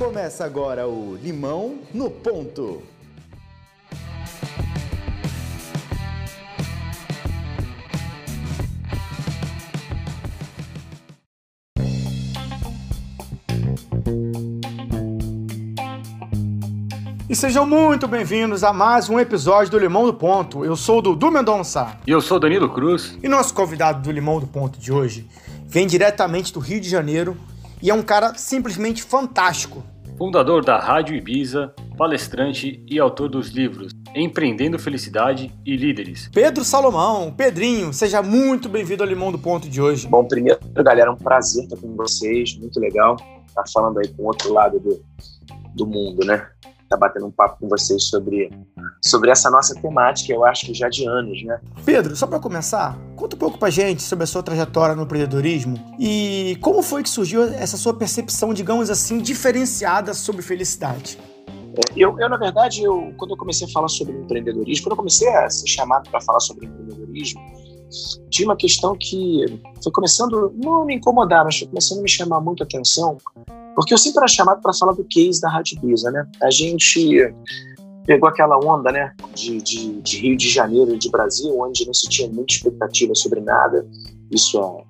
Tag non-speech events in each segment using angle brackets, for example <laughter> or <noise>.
Começa agora o Limão no Ponto. E sejam muito bem-vindos a mais um episódio do Limão do Ponto. Eu sou o Dudu Mendonça. E eu sou o Danilo Cruz. E nosso convidado do Limão do Ponto de hoje vem diretamente do Rio de Janeiro e é um cara simplesmente fantástico. Fundador da Rádio Ibiza, palestrante e autor dos livros Empreendendo Felicidade e Líderes. Pedro Salomão, Pedrinho, seja muito bem-vindo ao Limão do Ponto de hoje. Bom, primeiro, galera, é um prazer estar com vocês, muito legal estar falando aí com o outro lado do, do mundo, né? Estar tá batendo um papo com vocês sobre, sobre essa nossa temática, eu acho que já de anos, né? Pedro, só para começar, conta um pouco pra gente sobre a sua trajetória no empreendedorismo e como foi que surgiu essa sua percepção, digamos assim, diferenciada sobre felicidade. É, eu, eu, na verdade, eu, quando eu comecei a falar sobre empreendedorismo, quando eu comecei a ser chamado para falar sobre empreendedorismo, tinha uma questão que foi começando, não me incomodar, mas foi começando a me chamar muito a atenção, porque eu sempre era chamado para falar do case da Rádio né? A gente pegou aquela onda, né, de, de, de, Rio de Janeiro e de Brasil, onde não se tinha muita expectativa sobre nada, isso há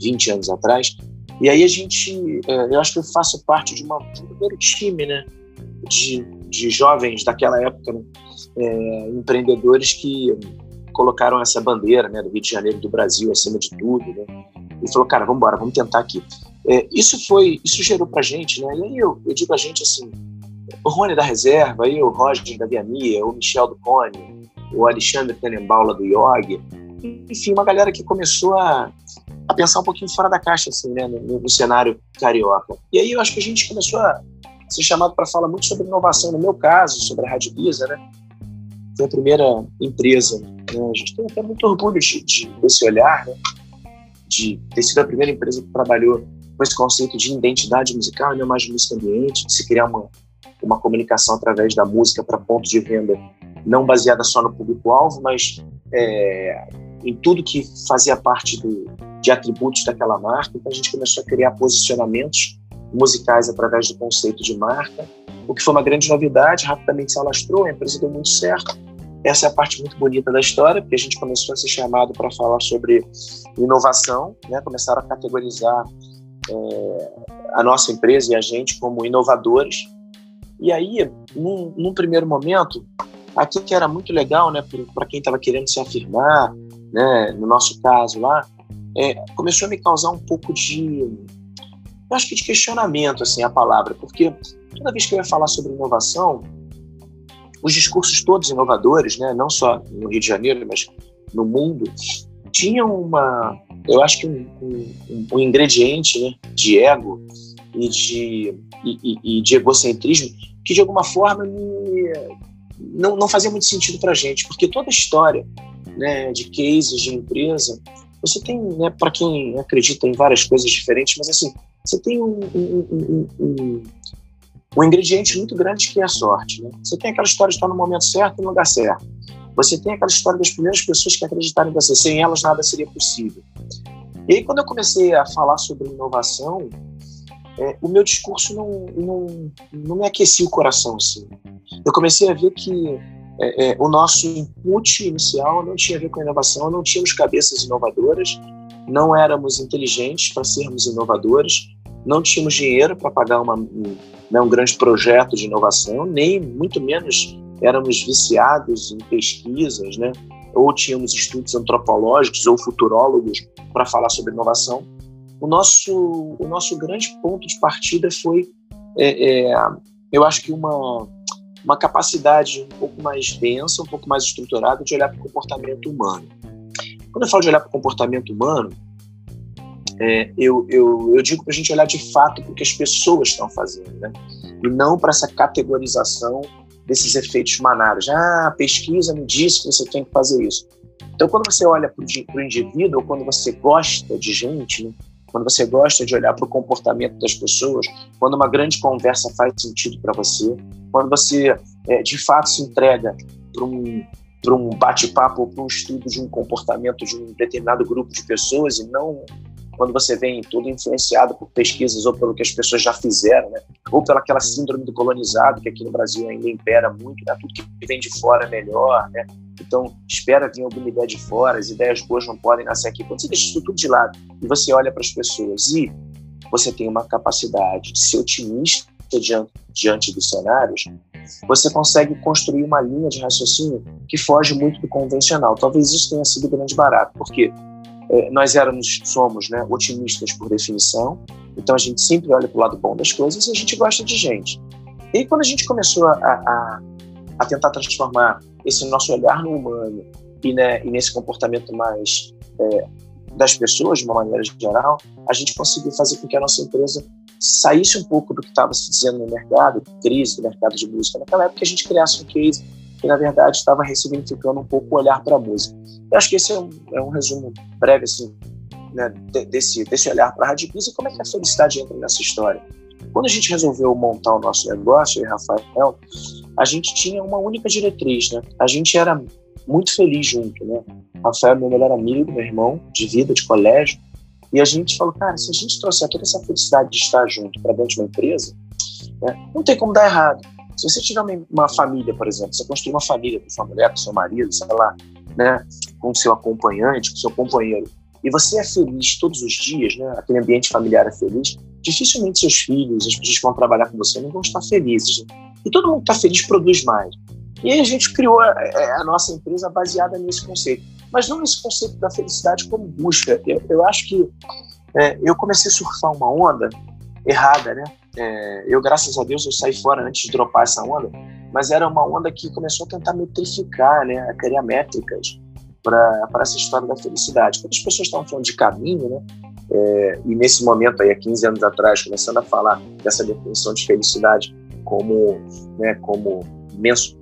20 anos atrás. E aí a gente, é, eu acho que eu faço parte de, uma, de um primeiro time, né, de, de jovens daquela época, né, é, empreendedores que colocaram essa bandeira, né, do Rio de Janeiro, do Brasil, acima de tudo, né, e falou, cara, vamos embora, vamos tentar aqui. É, isso foi, isso gerou pra gente, né? E aí eu, eu digo a gente assim, o Rony da Reserva, aí o Roger da Viamia, o Michel do Cone, o Alexandre Tenenbaula do Yogi, enfim, uma galera que começou a, a pensar um pouquinho fora da caixa, assim, né, no, no cenário carioca. E aí eu acho que a gente começou a ser chamado para falar muito sobre inovação, no meu caso, sobre a Rádio Bisa, né? Foi a primeira empresa, né? a gente tem até muito orgulho de, de, desse olhar, né? De ter sido a primeira empresa que trabalhou com esse conceito de identidade musical e não mais música ambiente, se criar uma, uma comunicação através da música para ponto de venda não baseada só no público-alvo, mas é, em tudo que fazia parte do, de atributos daquela marca. Então a gente começou a criar posicionamentos musicais através do conceito de marca, o que foi uma grande novidade, rapidamente se alastrou, a empresa deu muito certo. Essa é a parte muito bonita da história, porque a gente começou a ser chamado para falar sobre inovação, né? começaram a categorizar é, a nossa empresa e a gente como inovadores. E aí, num, num primeiro momento, aquilo que era muito legal, né, para quem estava querendo se afirmar, né, no nosso caso lá, é, começou a me causar um pouco de, eu acho que de questionamento, assim, a palavra, porque toda vez que eu ia falar sobre inovação, os discursos todos inovadores, né, não só no Rio de Janeiro, mas no mundo, tinham uma, eu acho que um, um, um ingrediente né, de ego e de, e, e, de egocentrismo que de alguma forma me, não, não fazia muito sentido para gente, porque toda história né, de cases de empresa, você tem, né, para quem acredita em várias coisas diferentes, mas assim, você tem um, um, um, um, ingrediente muito grande que é a sorte. Né? Você tem aquela história de estar no momento certo no lugar certo. Você tem aquela história das primeiras pessoas que acreditaram em você, sem elas nada seria possível. E aí, quando eu comecei a falar sobre inovação, é, o meu discurso não, não, não me aquecia o coração. Assim. Eu comecei a ver que é, é, o nosso input inicial não tinha a ver com inovação, não tínhamos cabeças inovadoras, não éramos inteligentes para sermos inovadores, não tínhamos dinheiro para pagar uma, um, né, um grande projeto de inovação, nem muito menos éramos viciados em pesquisas, né? ou tínhamos estudos antropológicos ou futurólogos para falar sobre inovação. O nosso, o nosso grande ponto de partida foi, é, é, eu acho que uma, uma capacidade um pouco mais densa, um pouco mais estruturada de olhar para o comportamento humano. Quando eu falo de olhar para o comportamento humano, é, eu, eu, eu digo para a gente olhar de fato para o que as pessoas estão fazendo, né? e não para essa categorização desses efeitos manados. Ah, a pesquisa me disse que você tem que fazer isso. Então, quando você olha para o indivíduo, ou quando você gosta de gente, né? quando você gosta de olhar para o comportamento das pessoas, quando uma grande conversa faz sentido para você, quando você é, de fato se entrega para um, um bate-papo ou para um estudo de um comportamento de um determinado grupo de pessoas e não quando você vem tudo influenciado por pesquisas ou pelo que as pessoas já fizeram, né? ou pelaquela síndrome do colonizado, que aqui no Brasil ainda impera muito, né? tudo que vem de fora é melhor, né? então espera vir alguma ideia de fora, as ideias boas não podem nascer aqui. Quando você deixa isso tudo de lado e você olha para as pessoas e você tem uma capacidade de ser otimista diante, diante dos cenários, você consegue construir uma linha de raciocínio que foge muito do convencional. Talvez isso tenha sido grande barato, porque nós éramos, somos né, otimistas por definição, então a gente sempre olha para o lado bom das coisas e a gente gosta de gente. E quando a gente começou a, a, a tentar transformar esse nosso olhar no humano e, né, e nesse comportamento mais é, das pessoas, de uma maneira geral, a gente conseguiu fazer com que a nossa empresa saísse um pouco do que estava se dizendo no mercado, crise do mercado de música. Naquela época, a gente criasse um case que, na verdade, estava ressignificando um pouco o olhar para a música. Eu acho que esse é um, é um resumo breve, assim, né, desse, desse olhar para a Rádio e como é que a felicidade entra nessa história. Quando a gente resolveu montar o nosso negócio, eu e Rafael, a gente tinha uma única diretriz, né? A gente era muito feliz junto, né? Rafael meu melhor amigo, meu irmão de vida, de colégio, e a gente falou, cara, se a gente trouxer toda essa felicidade de estar junto para dentro de uma empresa, né, não tem como dar errado. Se você tiver uma, uma família, por exemplo, você construir uma família com sua mulher, com seu marido, sei lá, né, com seu acompanhante, com seu companheiro, e você é feliz todos os dias, né, aquele ambiente familiar é feliz, dificilmente seus filhos, as pessoas que vão trabalhar com você, não vão estar felizes. Né? E todo mundo que está feliz produz mais. E aí a gente criou a, a nossa empresa baseada nesse conceito mas não nesse conceito da felicidade como busca. Eu, eu acho que é, eu comecei a surfar uma onda errada, né? É, eu, graças a Deus, eu saí fora antes de dropar essa onda, mas era uma onda que começou a tentar metrificar, né? A criar métricas para essa história da felicidade. Quando as pessoas estavam falando de caminho, né? É, e nesse momento aí, há 15 anos atrás, começando a falar dessa definição de felicidade como, né, como,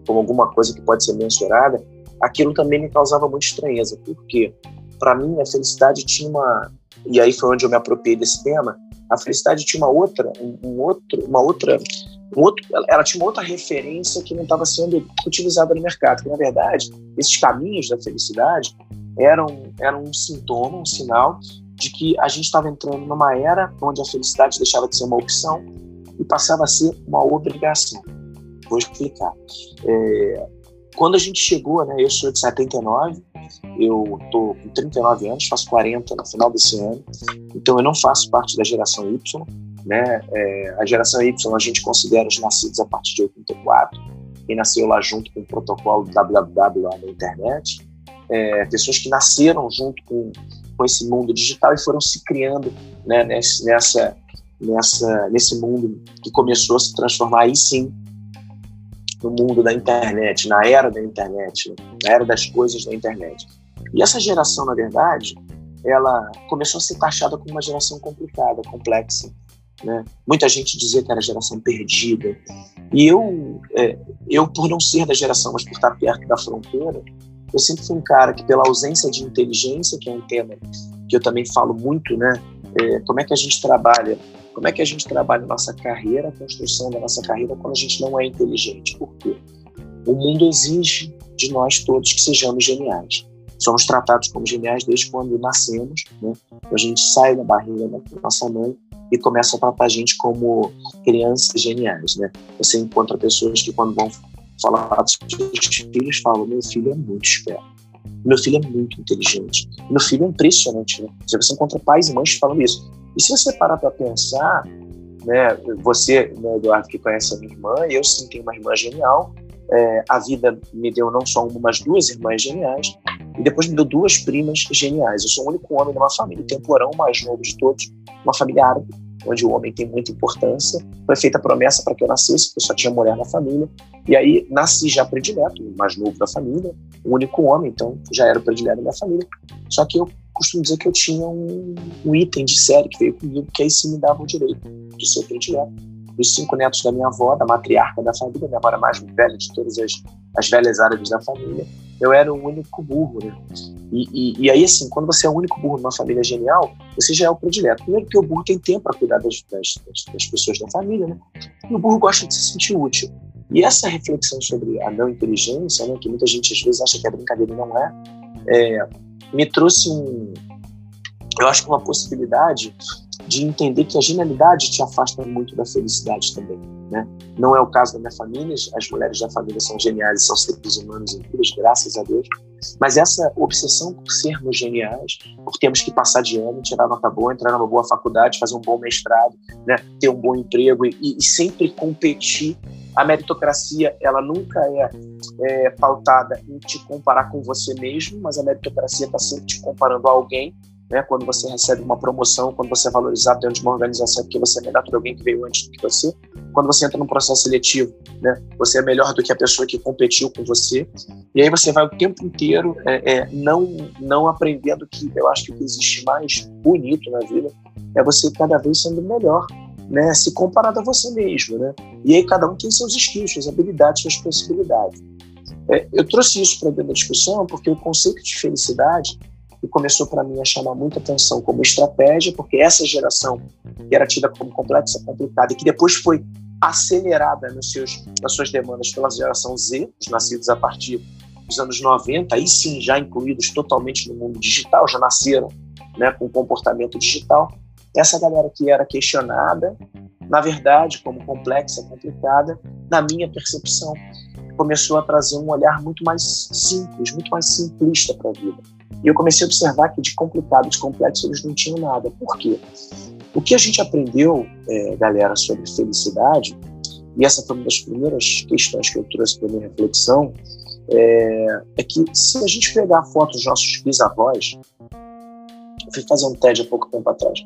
como alguma coisa que pode ser mensurada, aquilo também me causava muita estranheza, porque para mim a felicidade tinha uma e aí foi onde eu me apropriei desse tema. A felicidade tinha uma outra, um, um outro, uma outra, um outro, ela tinha uma outra referência que não estava sendo utilizada no mercado. Que na verdade esses caminhos da felicidade eram eram um sintoma, um sinal de que a gente estava entrando numa era onde a felicidade deixava de ser uma opção e passava a ser uma obrigação. Vou explicar. É, quando a gente chegou, né, eu sou de 79, eu tô com 39 anos, faço 40 no final desse ano, então eu não faço parte da geração Y, né? É, a geração Y a gente considera os nascidos a partir de 84, quem nasceu lá junto com o protocolo www lá na internet, é, pessoas que nasceram junto com, com esse mundo digital e foram se criando né, nessa, nessa, nesse mundo que começou a se transformar aí sim no mundo da internet, na era da internet, na era das coisas da internet. E essa geração, na verdade, ela começou a ser taxada como uma geração complicada, complexa. Né? Muita gente dizia que era geração perdida. E eu, é, eu, por não ser da geração, mas por estar perto da fronteira, eu sempre fui um cara que, pela ausência de inteligência, que é um tema que eu também falo muito, né? É, como é que a gente trabalha como é que a gente trabalha nossa carreira, a construção da nossa carreira, quando a gente não é inteligente? Por quê? O mundo exige de nós todos que sejamos geniais. Somos tratados como geniais desde quando nascemos, né? A gente sai da barriga da nossa mãe e começa a tratar a gente como crianças geniais, né? Você encontra pessoas que quando vão falar dos seus filhos falam: meu filho é muito esperto, meu filho é muito inteligente, meu filho é impressionante, né? Você encontra pais e mães falando isso. E se você parar para pensar, né, você, né, Eduardo, que conhece a minha irmã, eu sim tenho uma irmã genial. É, a vida me deu não só uma, mas duas irmãs geniais, e depois me deu duas primas geniais. Eu sou o único homem numa família, tenho o porão mais novo de todos, uma família árabe, onde o homem tem muita importância. Foi feita a promessa para que eu nascesse, porque eu só tinha mulher na família. E aí nasci já predileto, o mais novo da família, o único homem, então já era o predileto da minha família. Só que eu costumo dizer que eu tinha um, um, item de série que veio comigo, que aí sim me dava o direito de ser predileto. Os cinco netos da minha avó, da matriarca da família, minha avó era mais velha de todas as, as velhas árabes da família, eu era o único burro, né? E, e, e, aí, assim, quando você é o único burro numa família genial, você já é o predileto. Primeiro porque o burro tem tempo para cuidar das, das, das, pessoas da família, né? E o burro gosta de se sentir útil. E essa reflexão sobre a não inteligência, né, que muita gente às vezes acha que é brincadeira e não é, é me trouxe um, eu acho que uma possibilidade de entender que a genialidade te afasta muito da felicidade também. Né? Não é o caso da minha família, as mulheres da família são geniais, são seres humanos incríveis, graças a Deus. Mas essa obsessão por sermos geniais, por termos que passar de ano, tirar nota boa, entrar numa boa faculdade, fazer um bom mestrado, né? ter um bom emprego e, e sempre competir. A meritocracia, ela nunca é, é pautada em te comparar com você mesmo, mas a meritocracia está sempre te comparando a alguém né? Quando você recebe uma promoção, quando você é valorizado dentro de uma organização porque você é melhor do que alguém que veio antes do que você. Quando você entra num processo seletivo, né? Você é melhor do que a pessoa que competiu com você. E aí você vai o tempo inteiro é, é, não não aprendendo que eu acho que o que existe mais bonito na vida é você cada vez sendo melhor, né? Se comparado a você mesmo, né? E aí cada um tem seus skills, suas habilidades, suas possibilidades. É, eu trouxe isso para dentro da discussão porque o conceito de felicidade e começou para mim a chamar muita atenção como estratégia, porque essa geração que era tida como complexa, complicada e que depois foi acelerada nos seus, nas suas demandas pela geração Z, os nascidos a partir dos anos 90, aí sim já incluídos totalmente no mundo digital, já nasceram né, com comportamento digital. Essa galera que era questionada, na verdade, como complexa, complicada, na minha percepção, começou a trazer um olhar muito mais simples, muito mais simplista para a vida e eu comecei a observar que de complicado, de complexo, eles não tinham nada. Por quê? O que a gente aprendeu, é, galera, sobre felicidade, e essa foi uma das primeiras questões que eu trouxe para minha reflexão, é, é, que se a gente pegar a foto dos nossos bisavós, eu fui fazer um TED há pouco tempo atrás,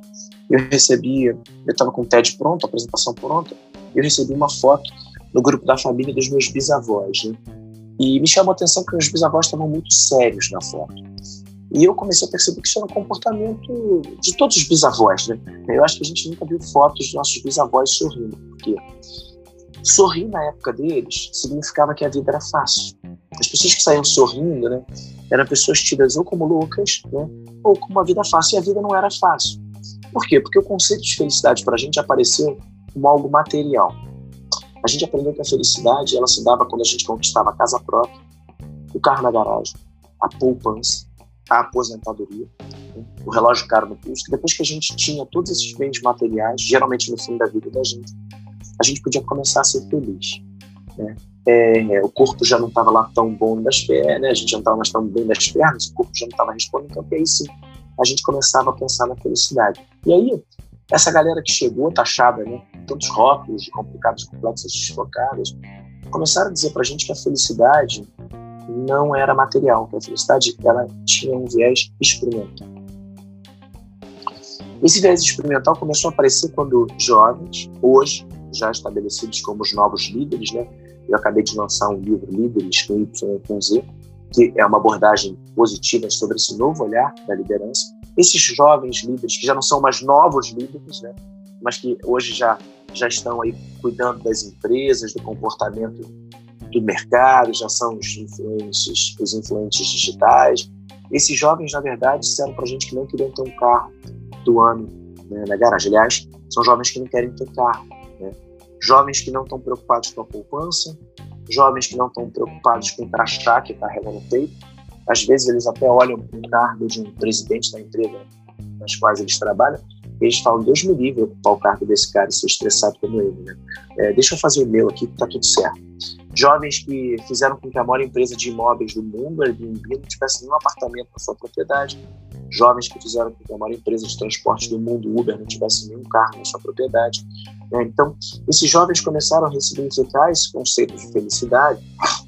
eu recebi, eu estava com o TED pronto, a apresentação pronta, eu recebi uma foto no grupo da família dos meus bisavós, né? E me chamou a atenção que meus bisavós estavam muito sérios na foto. E eu comecei a perceber que isso era um comportamento de todos os bisavós, né? Eu acho que a gente nunca viu fotos dos nossos bisavós sorrindo, porque sorrir na época deles significava que a vida era fácil. As pessoas que saíam sorrindo, né, eram pessoas tidas ou como loucas, né, ou com uma vida fácil, e a vida não era fácil. Por quê? Porque o conceito de felicidade para a gente apareceu como algo material. A gente aprendeu que a felicidade ela se dava quando a gente conquistava a casa própria, o carro na garagem, a poupança, a aposentadoria, né? o relógio caro no pulso, que depois que a gente tinha todos esses bens materiais, geralmente no fim da vida da gente, a gente podia começar a ser feliz. Né? É, o corpo já não estava lá tão bom das pernas, né? a gente já não estava mais tão bem das pernas, o corpo já não estava respondendo, então aí sim a gente começava a pensar na felicidade. E aí, essa galera que chegou, taxada, né, tantos rótulos de complicados, complexos, desfocados, começaram a dizer para a gente que a felicidade não era material, que a felicidade ela tinha um viés experimental. Esse viés experimental começou a aparecer quando jovens, hoje já estabelecidos como os novos líderes, né? Eu acabei de lançar um livro, Líderes com Y com Z, que é uma abordagem positiva sobre esse novo olhar da liderança. Esses jovens líderes, que já não são mais novos líderes, né? mas que hoje já, já estão aí cuidando das empresas, do comportamento do mercado, já são os influentes, os influentes digitais. Esses jovens, na verdade, disseram para a gente que não queriam ter um carro do ano né, na garagem. Aliás, são jovens que não querem ter carro. Né? Jovens que não estão preocupados com a poupança, jovens que não estão preocupados com o crachá que carrega no peito. Às vezes, eles até olham para o cargo de um presidente da empresa nas quais eles trabalham e eles falam, Deus me livre ocupar o cargo desse cara e ser estressado como ele. Né? É, deixa eu fazer o meu aqui que está tudo certo jovens que fizeram com que a maior empresa de imóveis do mundo, Airbnb, não tivesse nenhum apartamento na sua propriedade, jovens que fizeram com que a maior empresa de transporte do mundo, Uber, não tivesse nenhum carro na sua propriedade. Né? Então, esses jovens começaram a ressignificar esse conceito de felicidade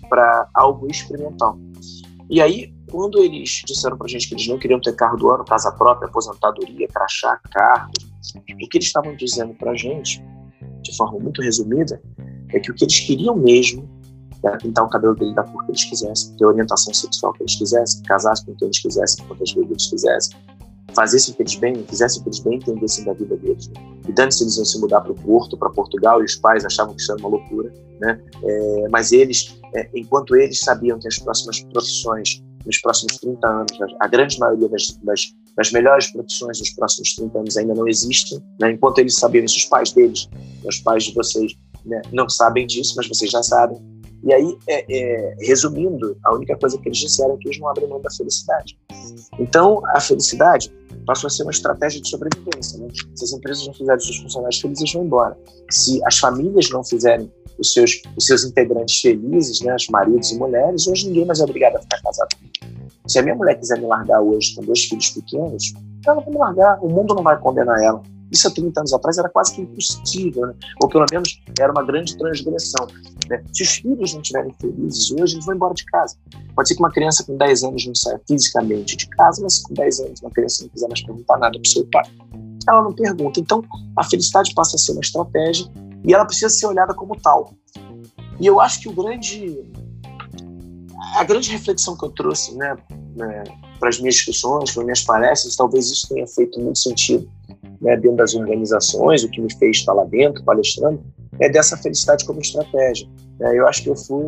para algo experimental. E aí, quando eles disseram para a gente que eles não queriam ter carro do ano, casa própria, aposentadoria, crachá, carro, o que eles estavam dizendo para a gente, de forma muito resumida, é que o que eles queriam mesmo era pintar o cabelo dele da cor que eles quisessem, ter a orientação sexual que eles quisessem, casassem com quem eles quisessem, quantas vezes eles quisessem, fazessem o que eles bem, fizessem o que eles bem entendessem da vida deles. Né? E dando se eles iam se mudar para o Porto, para Portugal, e os pais achavam que isso era uma loucura, né? É, mas eles, é, enquanto eles sabiam que as próximas profissões, nos próximos 30 anos, a grande maioria das, das, das melhores profissões dos próximos 30 anos ainda não existem, né? enquanto eles sabiam isso, os pais deles, os pais de vocês, né, não sabem disso, mas vocês já sabem. E aí, é, é, resumindo, a única coisa que eles disseram é que eles não abrem mão da felicidade. Então, a felicidade passou a ser uma estratégia de sobrevivência. Né? Se as empresas não fizerem os seus funcionários felizes, vão embora. Se as famílias não fizerem os seus, os seus integrantes felizes, né, os maridos e mulheres, hoje ninguém mais é obrigado a ficar casado. Se a minha mulher quiser me largar hoje com dois filhos pequenos, ela vai me largar. O mundo não vai condenar ela. Isso há 30 anos atrás era quase que impossível, né? ou pelo menos era uma grande transgressão. Né? Se os filhos não estiverem felizes hoje, eles vão embora de casa. Pode ser que uma criança com 10 anos não saia fisicamente de casa, mas com 10 anos uma criança não quiser mais perguntar nada para o seu pai. Ela não pergunta. Então, a felicidade passa a ser uma estratégia e ela precisa ser olhada como tal. E eu acho que o grande a grande reflexão que eu trouxe né, né para as minhas discussões, para as minhas palestras, talvez isso tenha feito muito sentido né, dentro das organizações, o que me fez estar lá dentro, palestrando, é dessa felicidade como estratégia. É, eu acho que eu fui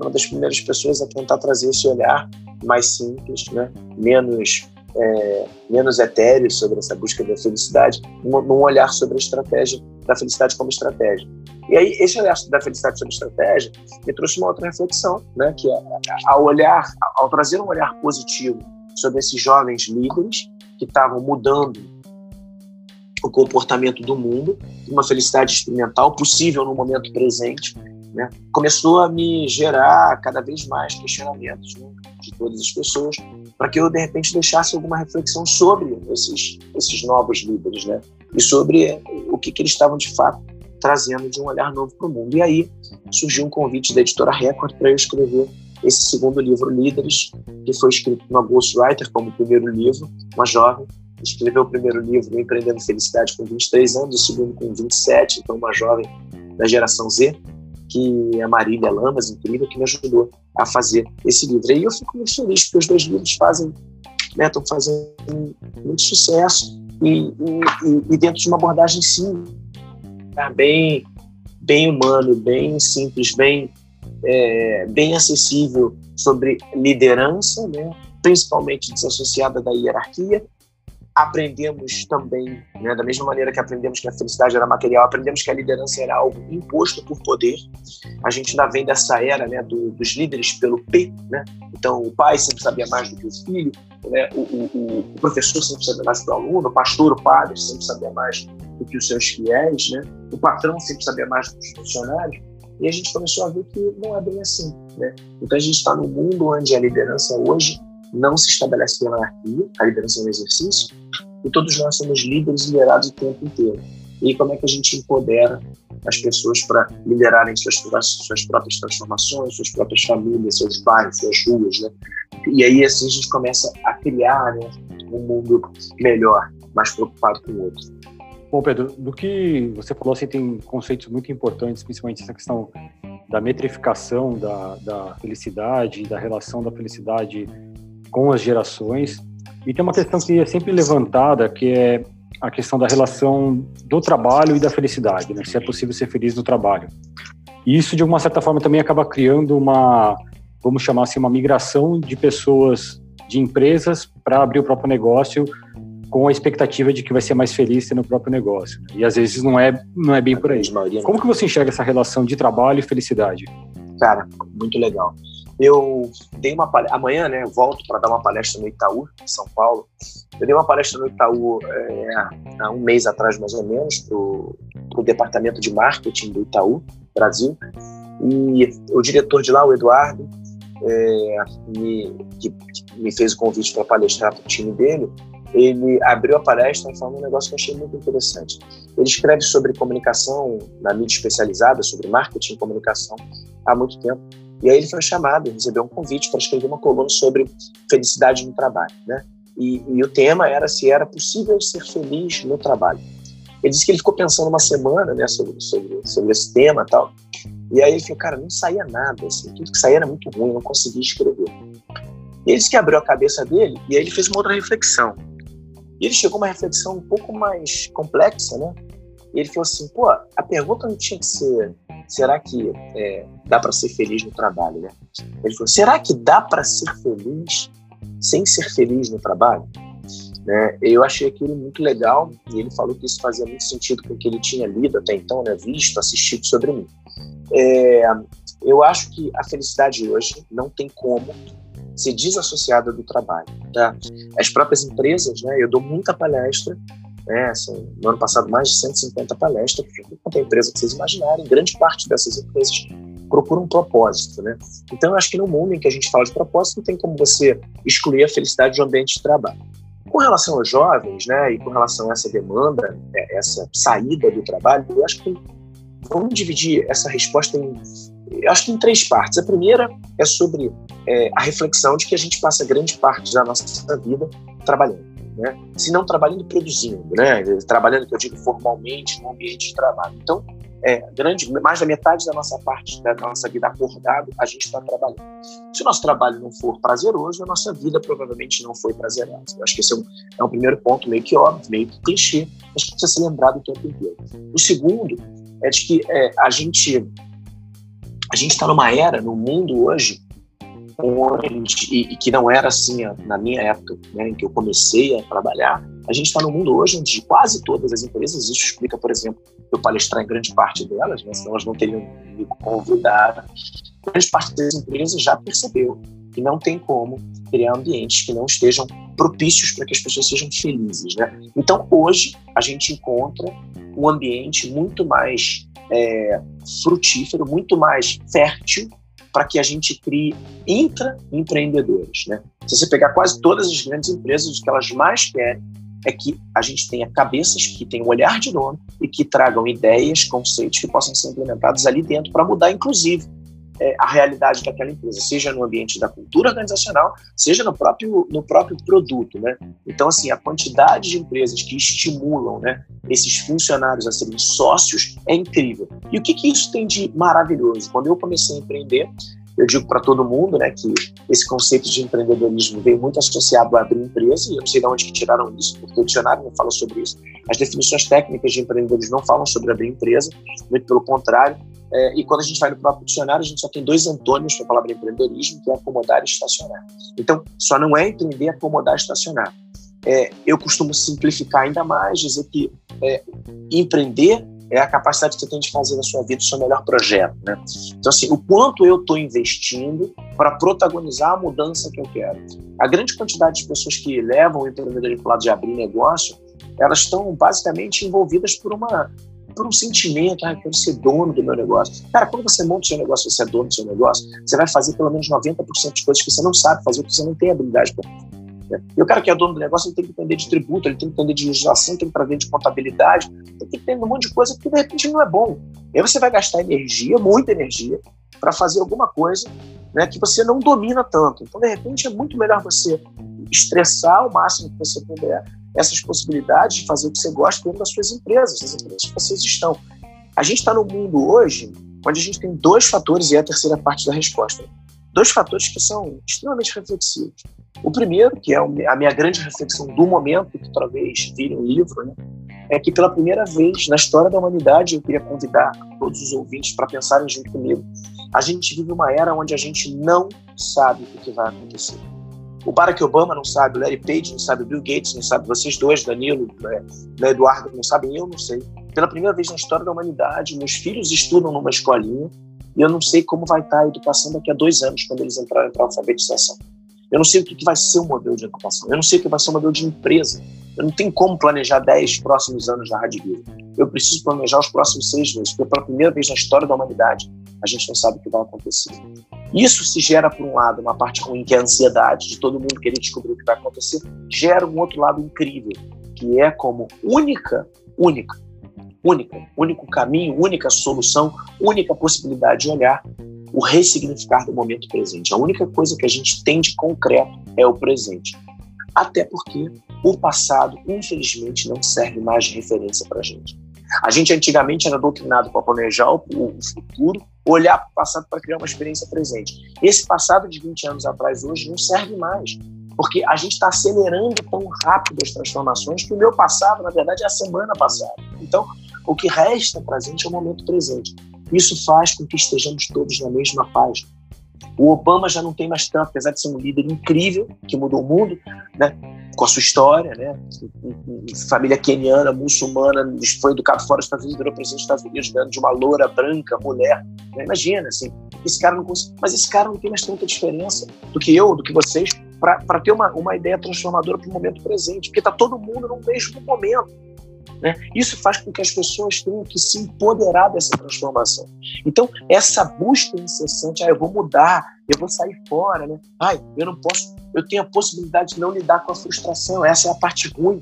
uma das primeiras pessoas a tentar trazer esse olhar mais simples, né, menos é, menos etéreo sobre essa busca da felicidade, num olhar sobre a estratégia da felicidade como estratégia. E aí, esse olhar da felicidade sobre estratégia me trouxe uma outra reflexão, né, que é, ao olhar, ao trazer um olhar positivo sobre esses jovens líderes que estavam mudando o comportamento do mundo, uma felicidade experimental possível no momento presente, né, começou a me gerar cada vez mais questionamentos né, de todas as pessoas, para que eu de repente deixasse alguma reflexão sobre esses esses novos líderes, né, e sobre o que, que eles estavam de fato trazendo de um olhar novo para o mundo. E aí surgiu um convite da editora Record para eu escrever esse segundo livro, Líderes, que foi escrito por uma ghostwriter como primeiro livro, uma jovem, escreveu o primeiro livro, Empreendendo Felicidade, com 23 anos, o segundo com 27, então uma jovem da geração Z, que é Marília Lamas, incrível, que me ajudou a fazer esse livro. E eu fico muito feliz, porque os dois livros fazem, né, estão fazendo muito sucesso e, e, e dentro de uma abordagem simples, tá? bem, bem humano, bem simples, bem, é, bem acessível sobre liderança, né? principalmente desassociada da hierarquia, aprendemos também, né, da mesma maneira que aprendemos que a felicidade era material, aprendemos que a liderança era algo imposto por poder. A gente ainda vem dessa era né, do, dos líderes pelo P, né? Então, o pai sempre sabia mais do que o filho, né? o, o, o professor sempre sabia mais do que o aluno, o pastor, o padre sempre sabia mais do que os seus fiéis, né? o patrão sempre sabia mais do que os funcionários. E a gente começou a ver que não é bem assim. Né? Então, a gente está num mundo onde a liderança hoje não se estabelece pela anarquia, a liderança é um exercício, e todos nós somos líderes liderados o tempo inteiro. E como é que a gente empodera as pessoas para liderarem suas, suas próprias transformações, suas próprias famílias, seus bairros, suas ruas, né? E aí assim a gente começa a criar né, um mundo melhor, mais preocupado com o outro. Bom, Pedro, do que você falou, assim, tem conceitos muito importantes, principalmente essa questão da metrificação da, da felicidade, da relação da felicidade com as gerações. E tem uma questão que é sempre levantada, que é a questão da relação do trabalho e da felicidade, né? se é possível ser feliz no trabalho. E isso, de alguma certa forma, também acaba criando uma, vamos chamar assim, uma migração de pessoas, de empresas, para abrir o próprio negócio com a expectativa de que vai ser mais feliz tendo o próprio negócio. Né? E às vezes não é, não é bem por aí. Como que você enxerga essa relação de trabalho e felicidade? Cara, muito legal. Eu dei uma palestra, amanhã, né, volto para dar uma palestra no Itaú, em São Paulo. Eu dei uma palestra no Itaú é, há um mês atrás, mais ou menos, para o departamento de marketing do Itaú, Brasil. E o diretor de lá, o Eduardo, é, me, que, que me fez o convite para palestrar para o time dele, ele abriu a palestra falou um negócio que eu achei muito interessante. Ele escreve sobre comunicação na mídia especializada, sobre marketing e comunicação há muito tempo. E aí ele foi chamado, recebeu um convite para escrever uma coluna sobre felicidade no trabalho, né? E, e, o tema era se era possível ser feliz no trabalho. Ele disse que ele ficou pensando uma semana, né, sobre, sobre, sobre esse tema tal. E aí ele falou, cara, não saía nada, assim, tudo que saía era muito ruim, não conseguia escrever. E ele disse que abriu a cabeça dele e aí ele fez uma outra reflexão. E ele chegou a uma reflexão um pouco mais complexa, né? Ele falou assim, pô, a pergunta não tinha que ser, será que é, dá para ser feliz no trabalho, né? Ele falou, será que dá para ser feliz sem ser feliz no trabalho? Né? Eu achei aquilo muito legal e ele falou que isso fazia muito sentido com o que ele tinha lido até então, né? Visto, assistido sobre mim. É, eu acho que a felicidade hoje não tem como ser desassociada do trabalho. Tá? As próprias empresas, né, eu dou muita palestra, né, assim, no ano passado mais de 150 palestras, quanto a empresa que vocês imaginarem, grande parte dessas empresas procuram um propósito. Né? Então, eu acho que no mundo em que a gente fala de propósito, não tem como você excluir a felicidade do ambiente de trabalho. Com relação aos jovens, né, e com relação a essa demanda, é, essa saída do trabalho, eu acho que vamos dividir essa resposta em eu acho que em três partes. A primeira é sobre é, a reflexão de que a gente passa grande parte da nossa vida trabalhando. Né? Se não trabalhando, produzindo, né? trabalhando, que eu digo formalmente, no ambiente de trabalho. Então, é, grande, mais da metade da nossa parte, da nossa vida acordado, a gente está trabalhando. Se o nosso trabalho não for prazeroso, a nossa vida provavelmente não foi prazerosa. Eu acho que esse é um, é um primeiro ponto meio que óbvio, meio que clichê, mas que precisa ser lembrado o tempo inteiro. O segundo é de que é, a gente a gente está numa era, no mundo hoje, onde, e, e, que não era assim na minha época, né, em que eu comecei a trabalhar, a gente está no mundo hoje onde quase todas as empresas, isso explica, por exemplo, eu palestrar em grande parte delas, né, senão elas não teriam me convidado, grande parte das empresas já percebeu que não tem como criar ambientes que não estejam propícios para que as pessoas sejam felizes. Né? Então, hoje, a gente encontra um ambiente muito mais é, frutífero, muito mais fértil para que a gente crie intraempreendedores. Né? Se você pegar quase todas as grandes empresas, o que elas mais querem é que a gente tenha cabeças que tenham olhar de dono e que tragam ideias, conceitos que possam ser implementados ali dentro para mudar, inclusive, é, a realidade daquela empresa, seja no ambiente da cultura organizacional, seja no próprio, no próprio produto. Né? Então, assim, a quantidade de empresas que estimulam né, esses funcionários a serem sócios é incrível. E o que, que isso tem de maravilhoso? Quando eu comecei a empreender, eu digo para todo mundo né, que esse conceito de empreendedorismo veio muito associado a abrir empresa, e eu não sei de onde que tiraram isso, porque o dicionário não fala sobre isso. As definições técnicas de empreendedorismo não falam sobre abrir empresa, muito pelo contrário. É, e quando a gente vai no próprio dicionário, a gente só tem dois antônimos para a palavra empreendedorismo, que é acomodar e estacionar. Então, só não é empreender, acomodar e estacionar. É, eu costumo simplificar ainda mais, dizer que é, empreender é a capacidade que você tem de fazer na sua vida o seu melhor projeto, né? Então, assim, o quanto eu estou investindo para protagonizar a mudança que eu quero. A grande quantidade de pessoas que levam o empreendedorismo para o lado de abrir negócio, elas estão basicamente envolvidas por uma por um sentimento, ah, eu quero ser dono do meu negócio. Cara, quando você monta o seu negócio, você é dono do seu negócio, você vai fazer pelo menos 90% de coisas que você não sabe fazer, que você não tem habilidade para né? E o cara que é dono do negócio ele tem que entender de tributo, ele tem que entender de legislação, tem que aprender de contabilidade, tem que entender um monte de coisa que de repente não é bom. E aí você vai gastar energia, muita energia, para fazer alguma coisa né, que você não domina tanto. Então, de repente, é muito melhor você estressar o máximo que você puder essas possibilidades de fazer o que você gosta dentro das suas empresas, das empresas que vocês estão. A gente está no mundo hoje onde a gente tem dois fatores, e é a terceira parte da resposta. Dois fatores que são extremamente reflexivos. O primeiro, que é a minha grande reflexão do momento, que talvez vire um livro, né, é que pela primeira vez na história da humanidade, eu queria convidar todos os ouvintes para pensarem junto comigo, a gente vive uma era onde a gente não sabe o que vai acontecer. O Barack Obama não sabe, o Larry Page não sabe, o Bill Gates não sabe, vocês dois, Danilo, né, né Eduardo, não sabem, eu não sei. Pela primeira vez na história da humanidade, meus filhos estudam numa escolinha e eu não sei como vai estar a educação daqui a dois anos, quando eles entrarem para a alfabetização. Eu não sei o que vai ser o modelo de educação. Eu não sei o que vai ser o modelo de empresa. Eu não tenho como planejar 10 próximos anos da Rádio Vida. Eu preciso planejar os próximos seis meses, porque pela primeira vez na história da humanidade, a gente não sabe o que vai acontecer. Isso se gera, por um lado, uma parte ruim, que é a ansiedade de todo mundo querer descobrir o que vai acontecer, gera um outro lado incrível, que é como única, única, única, único caminho, única solução, única possibilidade de olhar o ressignificar do momento presente. A única coisa que a gente tem de concreto é o presente. Até porque o passado, infelizmente, não serve mais de referência para a gente. A gente antigamente era doutrinado para planejar o, futuro, olhar para o passado para criar uma experiência presente. Esse passado de 20 anos atrás, hoje, não serve mais. Porque a gente está acelerando tão rápido as transformações que o meu passado, na verdade, é a semana passada. Então, o que resta para a gente é o momento presente. Isso faz com que estejamos todos na mesma página. O Obama já não tem mais tanto, apesar de ser um líder incrível, que mudou o mundo, né? Com a sua história, né? Família keniana, muçulmana, foi educado fora dos Estados Unidos, virou presidente dos Estados Unidos, ganhando de uma loura branca, mulher. Né? Imagina, assim, esse cara não consegue. Mas esse cara não tem mais tanta diferença do que eu, do que vocês, para ter uma, uma ideia transformadora para o momento presente, porque está todo mundo no mesmo momento. Né? Isso faz com que as pessoas tenham que se empoderar dessa transformação. Então, essa busca incessante, ah, eu vou mudar, eu vou sair fora, né? Ai, eu não posso, eu tenho a possibilidade de não lidar com a frustração, essa é a parte ruim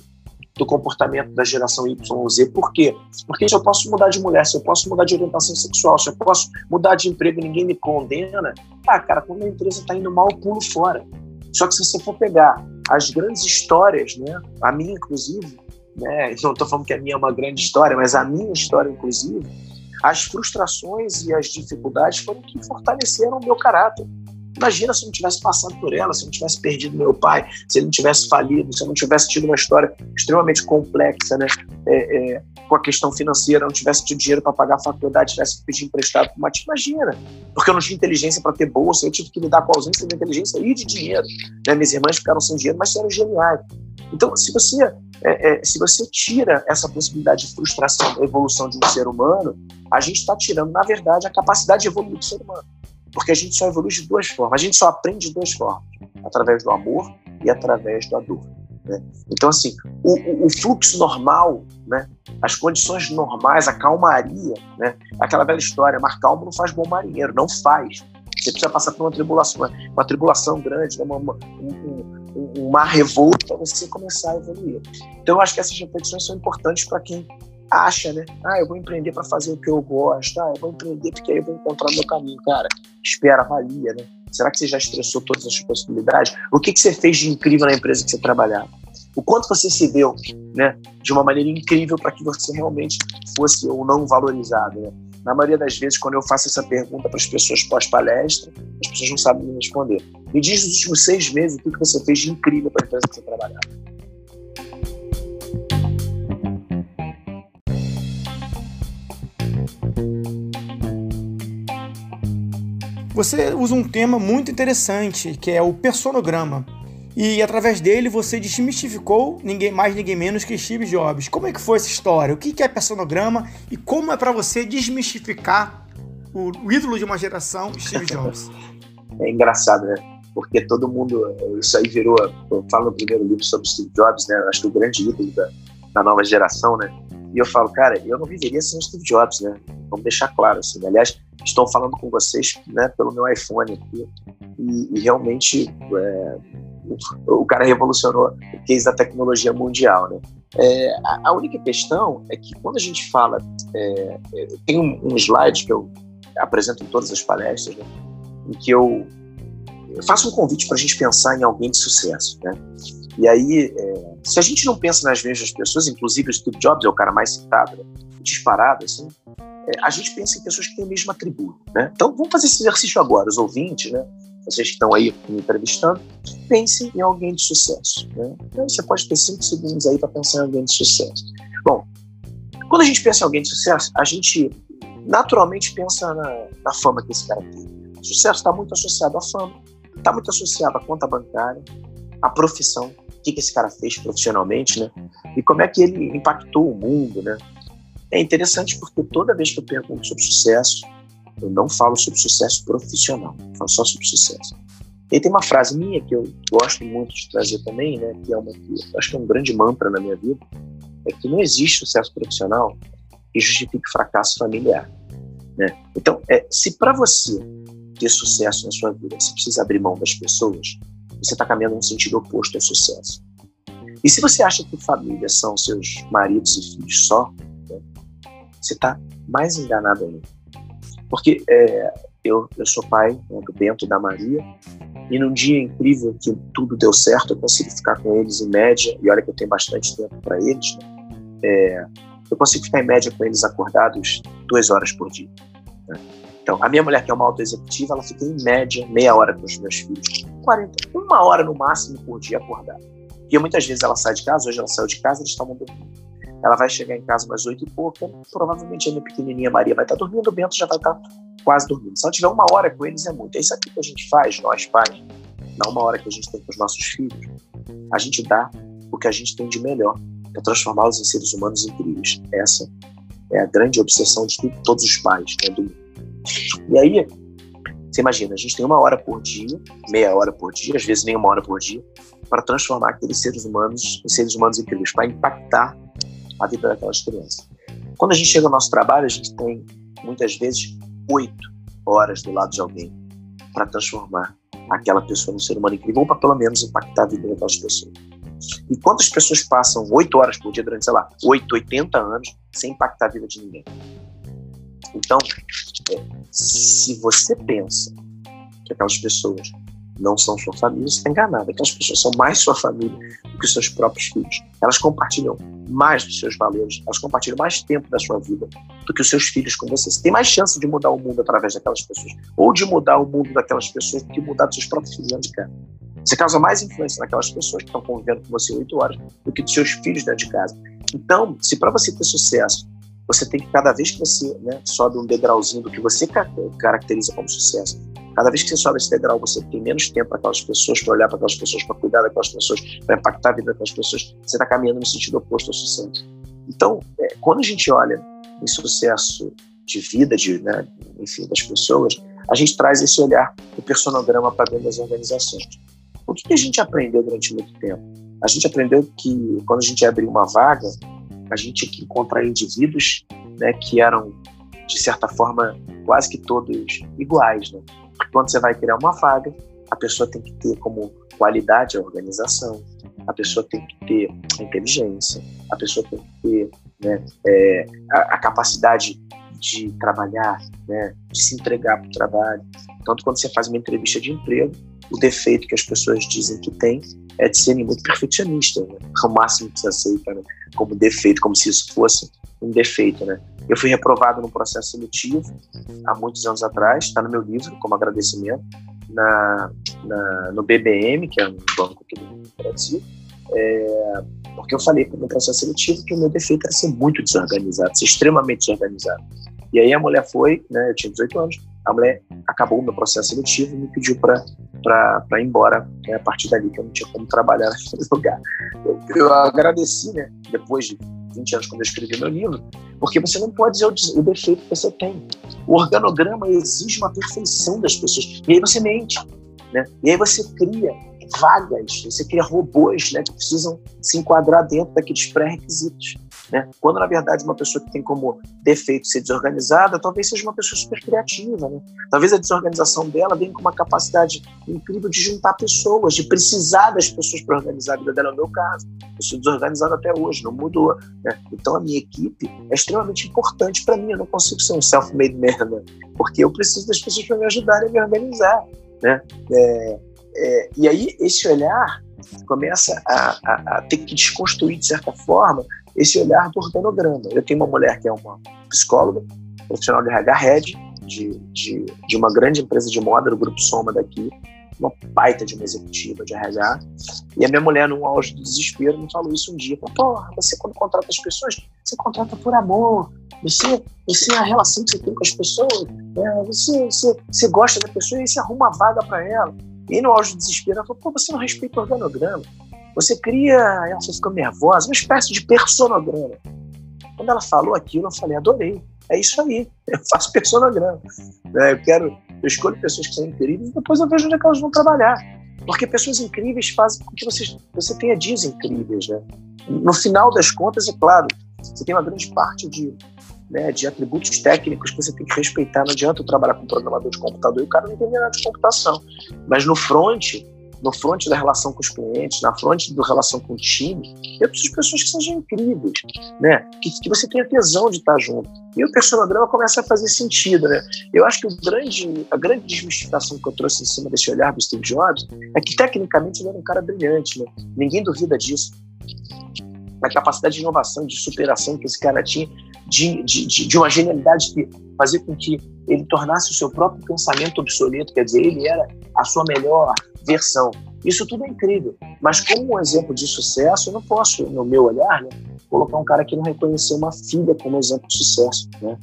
do comportamento da geração Y ou Z. Por quê? Porque se eu posso mudar de mulher, se eu posso mudar de orientação sexual, se eu posso mudar de emprego e ninguém me condena, ah, cara, quando a empresa está indo mal, eu pulo fora. Só que se você for pegar as grandes histórias, né, a minha inclusive, né? Não estou falando que a minha é uma grande história, mas a minha história, inclusive, as frustrações e as dificuldades foram que fortaleceram o meu caráter. Imagina se eu não tivesse passado por ela, se eu não tivesse perdido meu pai, se ele não tivesse falido, se eu não tivesse tido uma história extremamente complexa, né? É, é, com a questão financeira, não tivesse tido dinheiro para pagar a faculdade, tivesse que pedir emprestado para uma imagina, porque eu não tinha inteligência para ter bolsa, eu tive que lidar com a ausência de inteligência e de dinheiro. Né? Minhas irmãs ficaram sem dinheiro, mas eram geniais. Então, se você, é, é, se você tira essa possibilidade de frustração da evolução de um ser humano, a gente está tirando, na verdade, a capacidade de evoluir do ser humano. Porque a gente só evolui de duas formas, a gente só aprende de duas formas: através do amor e através da dor. Né? Então, assim, o, o, fluxo normal, né? as condições normais, a calmaria, né? aquela velha história, mar calmo não faz bom marinheiro, não faz. Você precisa passar por uma tribulação, uma tribulação grande, né? uma, uma, um, um, mar revolto para você começar a evoluir. Então, eu acho que essas reflexões são importantes para quem acha, né? Ah, eu vou empreender para fazer o que eu gosto. Ah, eu vou empreender porque aí eu vou encontrar meu caminho. Cara, espera, avalia, né? Será que você já estressou todas as possibilidades? O que, que você fez de incrível na empresa que você trabalhava? O quanto você se deu, né? De uma maneira incrível para que você realmente fosse ou não valorizado, né? Na maioria das vezes, quando eu faço essa pergunta para as pessoas pós-palestra, as pessoas não sabem me responder. Me diz nos últimos seis meses o que você fez de incrível para a empresa que você trabalhava. Você usa um tema muito interessante, que é o personograma. E através dele você desmistificou ninguém mais, ninguém menos que Steve Jobs. Como é que foi essa história? O que é personograma e como é para você desmistificar o ídolo de uma geração, Steve Jobs? É engraçado, né? Porque todo mundo, isso aí virou, eu falo no primeiro livro sobre Steve Jobs, né? Acho que o grande ídolo da, da nova geração, né? E eu falo, cara, eu não viveria sem Steve Jobs, né? Vamos deixar claro, assim. Aliás, estou falando com vocês, né, pelo meu iPhone aqui, e, e realmente é, o cara revolucionou o case da tecnologia mundial, né? É, a, única questão é que quando a gente fala, é, é, tem um, um, slide que eu apresento em todas as palestras, né, em que eu, eu faço um convite para a gente pensar em alguém de sucesso, né? E aí, é, se a gente não pensa nas mesmas pessoas, inclusive o Steve Jobs é o cara mais citado, né, disparado, assim, é, a gente pensa em pessoas que têm o mesmo atributo, né? Então, vamos fazer esse exercício agora, os ouvintes, né? Vocês que estão aí me entrevistando, pense em alguém de sucesso. Né? Então, você pode ter cinco segundos aí para pensar em alguém de sucesso. Bom, quando a gente pensa em alguém de sucesso, a gente naturalmente pensa na, na fama que esse cara tem. Sucesso está muito associado à fama, está muito associado à conta bancária, à profissão, o que, que esse cara fez profissionalmente, né? E como é que ele impactou o mundo, né? É interessante porque toda vez que eu pergunto sobre sucesso, eu não falo sobre sucesso profissional, falo só sobre sucesso. E tem uma frase minha que eu gosto muito de trazer também, né, que é uma que acho que é um grande mantra na minha vida, é que não existe sucesso profissional que justifique fracasso familiar. Né? Então, é, se para você ter sucesso na sua vida você precisa abrir mão das pessoas, você está caminhando no sentido oposto ao sucesso. E se você acha que família são seus maridos e filhos só, né, você está mais enganado ainda. Porque é, eu, eu sou pai né, do Bento da Maria, e num dia incrível que tudo deu certo, eu consegui ficar com eles em média, e olha que eu tenho bastante tempo para eles, né? é, eu consigo ficar em média com eles acordados duas horas por dia. Né? Então, a minha mulher, que é uma auto-executiva, ela fica em média meia hora com os meus filhos, 40, uma hora no máximo por dia acordada. E muitas vezes ela sai de casa, hoje ela saiu de casa, eles estavam dormindo. Ela vai chegar em casa umas oito e pouca, provavelmente a minha pequenininha Maria vai estar dormindo, o Bento já vai estar quase dormindo. Se ela tiver uma hora com eles, é muito. É isso aqui que a gente faz, nós pais. na uma hora que a gente tem com os nossos filhos, a gente dá o que a gente tem de melhor para transformá-los em seres humanos incríveis. Essa é a grande obsessão de todos os pais né, do mundo. E aí, você imagina, a gente tem uma hora por dia, meia hora por dia, às vezes nem uma hora por dia, para transformar aqueles seres humanos em seres humanos incríveis, para impactar a vida daquelas crianças. Quando a gente chega ao nosso trabalho, a gente tem muitas vezes oito horas do lado de alguém para transformar aquela pessoa num ser humano incrível, ou para pelo menos impactar a vida daquelas pessoas. E quantas pessoas passam oito horas por dia durante, sei lá, oito, oitenta anos sem impactar a vida de ninguém? Então, é, se você pensa que aquelas pessoas não são sua família, você está enganado. Aquelas pessoas são mais sua família do que seus próprios filhos. Elas compartilham mais dos seus valores, elas compartilham mais tempo da sua vida do que os seus filhos com você. Você tem mais chance de mudar o mundo através daquelas pessoas, ou de mudar o mundo daquelas pessoas do que mudar dos seus próprios filhos dentro de casa. Você causa mais influência naquelas pessoas que estão convivendo com você oito horas do que dos seus filhos dentro de casa. Então, se para você ter sucesso, você tem que, cada vez que você né, sobe um degrauzinho do que você caracteriza como sucesso, cada vez que você sobe esse degrau, você tem menos tempo para aquelas pessoas, para olhar para aquelas pessoas, para cuidar daquelas pessoas, para impactar a vida daquelas pessoas, você está caminhando no sentido oposto ao sucesso. Então, é, quando a gente olha em sucesso de vida, de, né, enfim, das pessoas, a gente traz esse olhar do personograma para dentro das organizações. O que a gente aprendeu durante muito tempo? A gente aprendeu que quando a gente abriu uma vaga, a gente que encontrar indivíduos né, que eram, de certa forma, quase que todos iguais. Né? Quando você vai criar uma vaga, a pessoa tem que ter como qualidade a organização, a pessoa tem que ter a inteligência, a pessoa tem que ter né, é, a, a, capacidade de trabalhar, né, de se entregar para o trabalho. Tanto quando você faz uma entrevista de emprego, o defeito que as pessoas dizem que tem é de serem muito perfeccionistas, né? o máximo que se aceita né? como defeito, como se isso fosse um defeito, né? Eu fui reprovado no processo seletivo há muitos anos atrás, está no meu livro como agradecimento na, na, no BBM, que é um banco aqui do Brasil, é, porque eu falei no processo seletivo que o meu defeito era ser muito desorganizado, ser extremamente desorganizado. E aí a mulher foi, né, eu tinha 18 anos, a mulher acabou o meu processo seletivo e me pediu para ir embora né, a partir dali, que eu não tinha como trabalhar <laughs> naquele lugar. Eu, eu agradeci, né, depois de 20 anos, quando eu escrevi meu livro, porque você não pode dizer o, o defeito que você tem. O organograma exige uma perfeição das pessoas. E aí você mente. Né? E aí você cria vagas, você cria robôs né, que precisam se enquadrar dentro daqueles pré-requisitos. Né? Quando, na verdade, uma pessoa que tem como defeito ser desorganizada, talvez seja uma pessoa super criativa. Né? Talvez a desorganização dela venha com uma capacidade incrível de juntar pessoas, de precisar das pessoas para organizar a vida dela. No meu caso, eu sou desorganizado até hoje, não mudou. Né? Então, a minha equipe é extremamente importante para mim. Eu não consigo ser um self-made man, né? porque eu preciso das pessoas para me ajudarem a me organizar. Né? É, é, e aí, esse olhar começa a, a, a ter que desconstruir, de certa forma, esse olhar do organograma. Eu tenho uma mulher que é uma psicóloga, profissional de RH head, de, de, de uma grande empresa de moda, do Grupo Soma daqui, uma baita de uma executiva de RH. E a minha mulher, num auge de desespero, me falou isso um dia. Porra, você quando contrata as pessoas, você contrata por amor. Você, você a relação que você tem com as pessoas, né? você, você, você gosta da pessoa e você arruma uma vaga para ela. E no auge de desespero, ela falou, pô, você não respeita o organograma. Você cria, ela ficou nervosa, uma espécie de personograma. Quando ela falou aquilo, eu falei, adorei. É isso aí, <laughs> eu faço personograma. Né? Eu quero, eu escolho pessoas que são incríveis e depois eu vejo onde é que elas vão trabalhar. Porque pessoas incríveis fazem com que você, você tenha dias incríveis. Né? No final das contas, é claro, você tem uma grande parte de, né, de atributos técnicos que você tem que respeitar. Não adianta eu trabalhar com um programador de computador e o cara não entende nada de computação. Mas no front, no front da relação com os clientes, na front da relação com o time, eu preciso de pessoas que sejam incríveis, né? Que, que você tenha tesão de estar junto. E o personograma começa a fazer sentido, né? Eu acho que o grande, a grande desmistificação que eu trouxe em cima desse olhar do Steve Jobs é que tecnicamente ele era um cara brilhante, né? Ninguém duvida disso. A capacidade de inovação, de superação que esse cara tinha, de, de, de uma genialidade que fazia com que ele tornasse o seu próprio pensamento obsoleto, quer dizer, ele era a sua melhor versão. Isso tudo é incrível, mas como um exemplo de sucesso, eu não posso, no meu olhar, né, colocar um cara que não reconheceu uma filha como exemplo de sucesso. Né?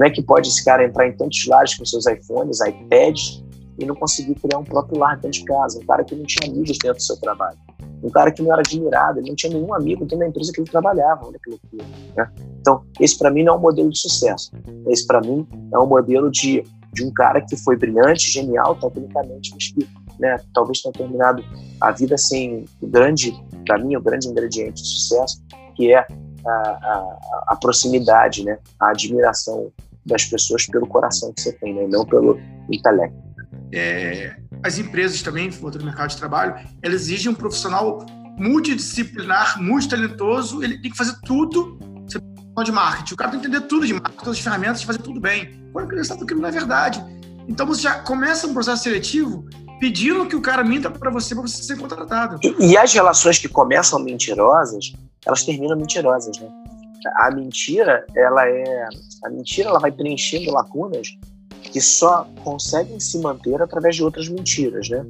É que pode esse cara entrar em tantos lares com seus iPhones, iPads, e não conseguir criar um próprio lar dentro de casa, um cara que não tinha amigos dentro do seu trabalho, um cara que não era admirado, ele não tinha nenhum amigo dentro da empresa que ele trabalhava, olha que loucura. Né? Então, esse para mim não é um modelo de sucesso. Esse para mim é um modelo de, de um cara que foi brilhante, genial tecnicamente, mas que né, talvez tenha terminado a vida sem o grande, para mim, o grande ingrediente de sucesso, que é a, a, a proximidade, né, a admiração das pessoas pelo coração que você tem, né, não pelo intelecto. É, as empresas também, voltando no mercado de trabalho, elas exigem um profissional multidisciplinar, multitalentoso, ele tem que fazer tudo de marketing. O cara tem que entender tudo de marketing, todas as ferramentas, fazer tudo bem. Quando ele sabe que não é verdade. Então você já começa um processo seletivo pedindo que o cara minta para você para você ser contratado. E, e, as relações que começam mentirosas, elas terminam mentirosas, né? A mentira, ela é a mentira, ela vai preenchendo lacunas que só conseguem se manter através de outras mentiras, né?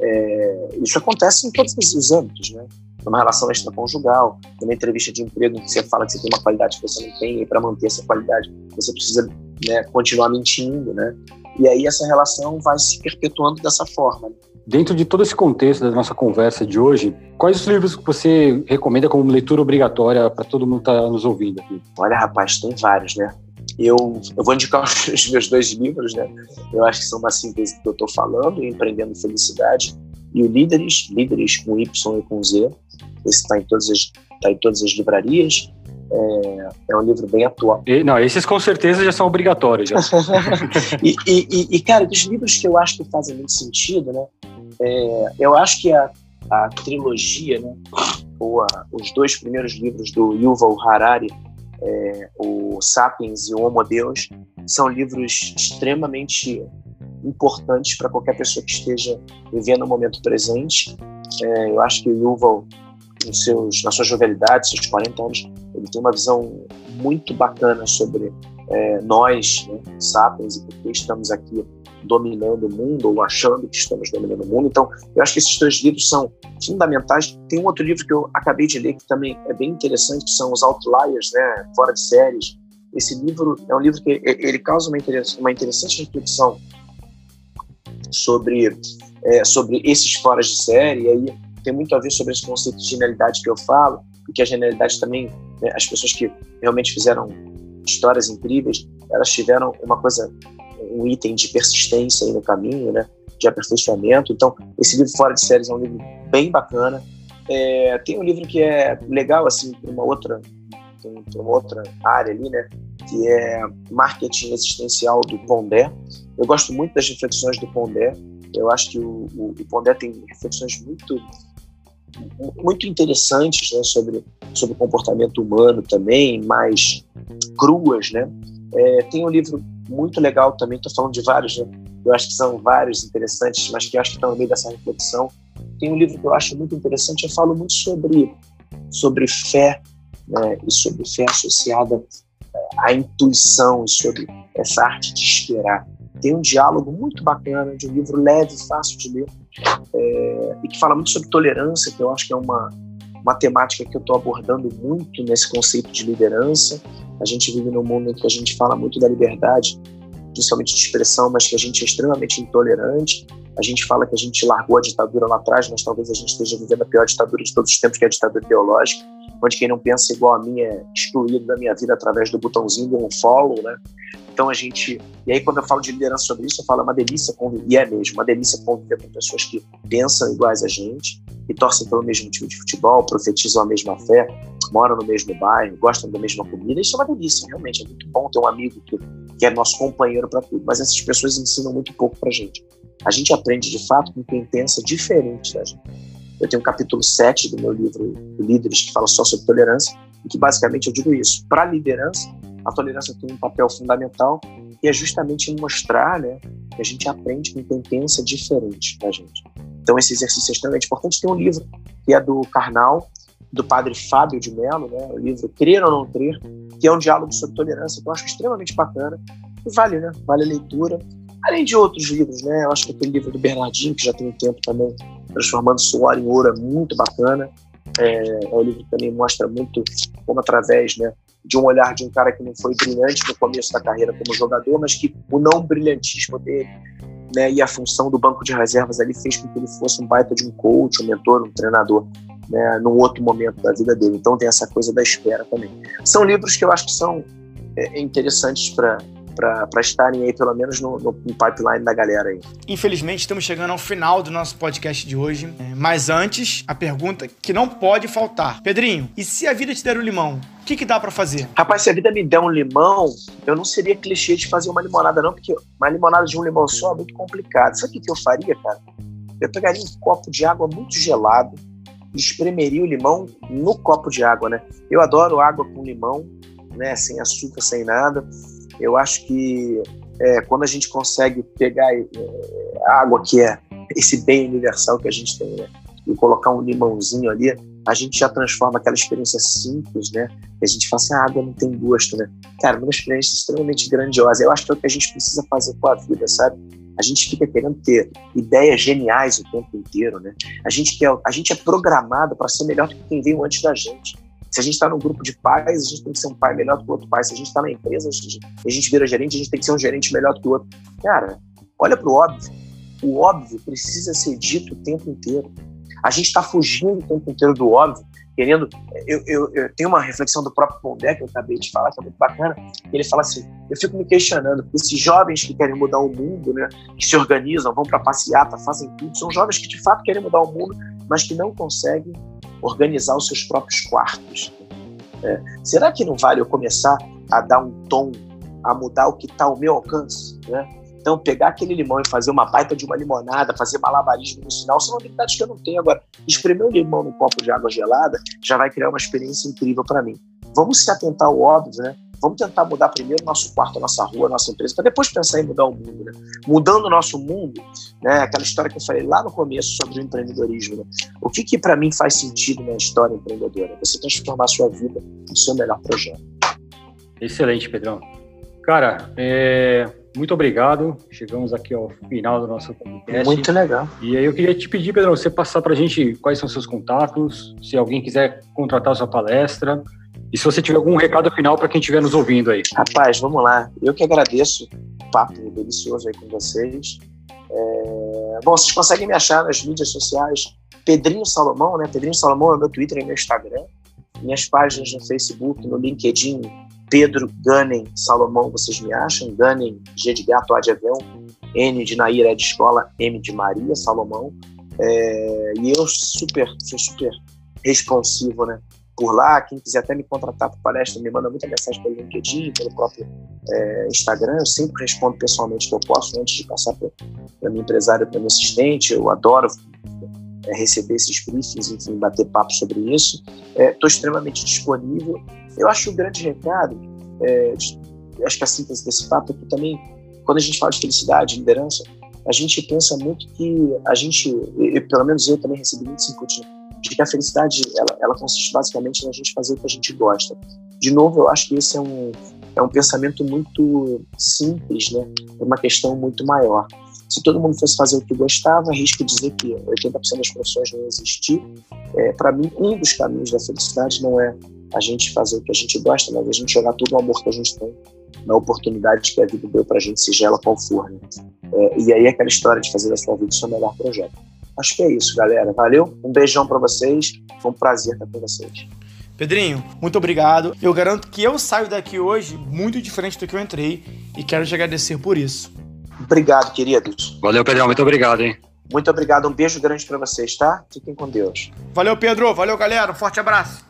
É, isso acontece em todos os âmbitos, né? Numa relação extraconjugal, numa entrevista de emprego que você fala que você tem uma qualidade que você não tem e para manter essa qualidade você precisa né, continuar mentindo, né? E aí essa relação vai se perpetuando dessa forma. Dentro de todo esse contexto da nossa conversa de hoje, quais os livros que você recomenda como leitura obrigatória para todo mundo que está nos ouvindo aqui? Olha, rapaz, tem vários, né? Eu, eu vou indicar <laughs> os meus dois livros, né? Eu acho que são uma síntese do que eu estou falando, Empreendendo Felicidade, e o Líderes, Líderes com Y e com Z. Esse está em, todas as, tá em todas as livrarias. É, é, um livro bem atual. E, não, esses com certeza já são obrigatórios. Já. <laughs> e, e, e, cara, dos livros que eu acho que fazem muito sentido, né? É, eu acho que a, a trilogia, né? Ou a, os dois primeiros livros do Yuval Harari, é, o Sapiens e o Homo Deus, são livros extremamente importantes para qualquer pessoa que esteja vivendo o momento presente. É, eu acho que o Yuval nos seus, na sua jovialidade, seus 40 anos, ele tem uma visão muito bacana sobre é, nós, né, sapiens, e por que estamos aqui dominando o mundo ou achando que estamos dominando o mundo. Então, eu acho que esses dois livros são fundamentais. Tem um outro livro que eu acabei de ler que também é bem interessante, que são os Outliers, né, fora de séries. Esse livro é um livro que ele causa uma, uma interessante reflexão sobre é, sobre esses foras de série. E aí tem muito a ver sobre esse conceito de genialidade que eu falo, porque a genialidade também, né, as pessoas que realmente fizeram histórias incríveis, elas tiveram uma coisa, um item de persistência aí no caminho, né, de aperfeiçoamento. Então, esse livro Fora de Séries é um livro bem bacana. É, tem um livro que é legal, assim, para uma outra, uma outra área ali, né, que é Marketing Existencial do Pondé. Eu gosto muito das reflexões do Pondé. Eu acho que o, o, o Pondé tem reflexões muito muito interessantes né, sobre, sobre o comportamento humano também, mais cruas. Né? É, tem um livro muito legal também, estou falando de vários, né? eu acho que são vários interessantes, mas que acho que estão no meio dessa reflexão. Tem um livro que eu acho muito interessante, eu falo muito sobre, sobre fé né, e sobre fé associada é, à intuição e sobre essa arte de esperar. Tem um diálogo muito bacana, de um livro leve, fácil de ler, é, e que fala muito sobre tolerância, que eu acho que é uma, uma temática que eu estou abordando muito nesse conceito de liderança. A gente vive num mundo em que a gente fala muito da liberdade, principalmente de expressão, mas que a gente é extremamente intolerante. A gente fala que a gente largou a ditadura lá atrás, mas talvez a gente esteja vivendo a pior ditadura de todos os tempos, que é a ditadura ideológica, onde quem não pensa igual a mim é excluído da minha vida através do botãozinho de um follow, né? Então a gente. E aí, quando eu falo de liderança sobre isso, eu falo é uma delícia conviver, e é mesmo, uma delícia conviver com pessoas que pensam iguais a gente, que torcem pelo mesmo time de futebol, profetizam a mesma fé, moram no mesmo bairro, gostam da mesma comida. Isso é uma delícia, realmente. É muito bom ter um amigo que, que é nosso companheiro para tudo. Mas essas pessoas ensinam muito pouco para gente. A gente aprende de fato com quem pensa diferente da gente. Eu tenho um capítulo 7 do meu livro Líderes que fala só sobre tolerância, e que basicamente eu digo isso. Para a liderança, a tolerância tem um papel fundamental e é justamente mostrar né, que a gente aprende com quem pensa diferente da gente. Então, esse exercício é extremamente importante. Tem um livro que é do Karnal, do padre Fábio de Mello, né, o livro Crer ou Não Crer, que é um diálogo sobre tolerância, que eu acho extremamente bacana e vale, né? Vale a leitura. Além de outros livros, né? Eu acho que aquele livro do Bernardinho, que já tem um tempo também, Transformando Suor em Ouro, é muito bacana. É, é um livro que também mostra muito como, através né, de um olhar de um cara que não foi brilhante no começo da carreira como jogador, mas que o não brilhantismo dele né, e a função do banco de reservas ali fez com que ele fosse um baita de um coach, um mentor, um treinador, né, num outro momento da vida dele. Então tem essa coisa da espera também. São livros que eu acho que são é, interessantes para para estarem aí, pelo menos no, no, pipeline da galera aí. Infelizmente, estamos chegando ao final do nosso podcast de hoje. É, mas antes, a pergunta que não pode faltar. Pedrinho, e se a vida te der um limão, o que, que dá para fazer? Rapaz, se a vida me der um limão, eu não seria clichê de fazer uma limonada, não, porque uma limonada de um limão só é muito complicado. Sabe o que eu faria, cara? Eu pegaria um copo de água muito gelado, e espremeria o limão no copo de água, né? Eu adoro água com limão, né? Sem açúcar, sem nada. Eu acho que é, quando a gente consegue pegar é, a água, que é esse bem universal que a gente tem, né? e colocar um limãozinho ali, a gente já transforma aquela experiência simples, né? A gente fala assim, a água não tem gosto, né? Cara, uma experiência extremamente grandiosa. Eu acho que é o que a gente precisa fazer com a vida, sabe? A gente fica querendo ter ideias geniais o tempo inteiro, né? A gente, quer, a gente é programado para ser melhor do que quem veio antes da gente. Se a gente está num grupo de pais, a gente tem que ser um pai melhor que o outro pai. Se a gente está na empresa, a gente, a gente vira gerente, a gente tem que ser um gerente melhor que o outro. Cara, olha para o óbvio. O óbvio precisa ser dito o tempo inteiro. A gente está fugindo o tempo inteiro do óbvio, querendo. Eu, eu, eu, tenho uma reflexão do próprio Pondé, que eu acabei de falar, que é muito bacana. Ele fala assim: eu fico me questionando, esses jovens que querem mudar o mundo, né, que se organizam, vão para passeata, fazem tudo, são jovens que de fato querem mudar o mundo, mas que não conseguem organizar os seus próprios quartos. É. Será que não vale eu começar a dar um tom, a mudar o que está ao meu alcance? Né? Então, pegar aquele limão e fazer uma baita de uma limonada, fazer malabarismo no sinal, são habilidades que eu não tenho. Agora, espremer o limão num copo de água gelada já vai criar uma experiência incrível para mim. Vamos se atentar ao óbvio, né? Vamos tentar mudar primeiro nosso quarto, nossa rua, nossa empresa, para depois pensar em mudar o mundo. Né? Mudando o nosso mundo, né? aquela história que eu falei lá no começo sobre o empreendedorismo. Né? O que, que para mim faz sentido na história empreendedora? Você transformar a sua vida no seu melhor projeto. Excelente, Pedrão. Cara, é, muito obrigado. Chegamos aqui ao final do nosso podcast. Muito legal. E aí eu queria te pedir, Pedrão, você passar para a gente quais são seus contatos, se alguém quiser contratar a sua palestra, e se você tiver algum recado final para quem estiver nos ouvindo aí. Rapaz, vamos lá. Eu que agradeço o papo delicioso aí com vocês. É... Bom, vocês conseguem me achar nas mídias sociais. Pedrinho Salomão, né? Pedrinho Salomão é meu Twitter e meu Instagram. Minhas páginas no Facebook, no LinkedIn, Pedro Ganem Salomão, vocês me acham. Ganem, G de gato, A de avião, N de Naira, é de escola, M de Maria, Salomão. É... E eu super, sou super responsivo, né? Por lá. Quem quiser até me contratar para palestra, me manda muita mensagem pelo LinkedIn, pelo próprio é, Instagram. Eu sempre respondo pessoalmente que eu posso, antes de passar para minha empresária, para minha assistente. Eu adoro é, receber esses briefings, enfim, bater papo sobre isso. Estou é, extremamente disponível. Eu acho o grande recado, é, acho que a síntese desse papo é que também, quando a gente fala de felicidade, liderança, a gente pensa muito que a gente, e, pelo menos eu também recebi muito input, né? De que a felicidade ela, ela consiste basicamente na gente fazer o que a gente gosta. De novo, eu acho que esse é um, é um pensamento muito simples, né? É uma questão muito maior. Se todo mundo fosse fazer o que gostava, arrisco dizer que 80% das profissões não existir. É, Para mim, um dos caminhos da felicidade não é a gente fazer o que a gente gosta, mas a gente jogar todo o amor que a gente tem na oportunidade que a vida deu para a gente, seja ela qual for. Né? É, e aí aquela história de fazer da sua vida o seu melhor projeto. Acho que é isso, galera. Valeu? Um beijão para vocês. Foi um prazer estar com vocês. Pedrinho, muito obrigado. Eu garanto que eu saio daqui hoje muito diferente do que eu entrei e quero te agradecer por isso. Obrigado, queridos. Valeu, Pedrão. Muito obrigado, hein? Muito obrigado. Um beijo grande para vocês, tá? Fiquem com Deus. Valeu, Pedro. Valeu, galera. Um forte abraço.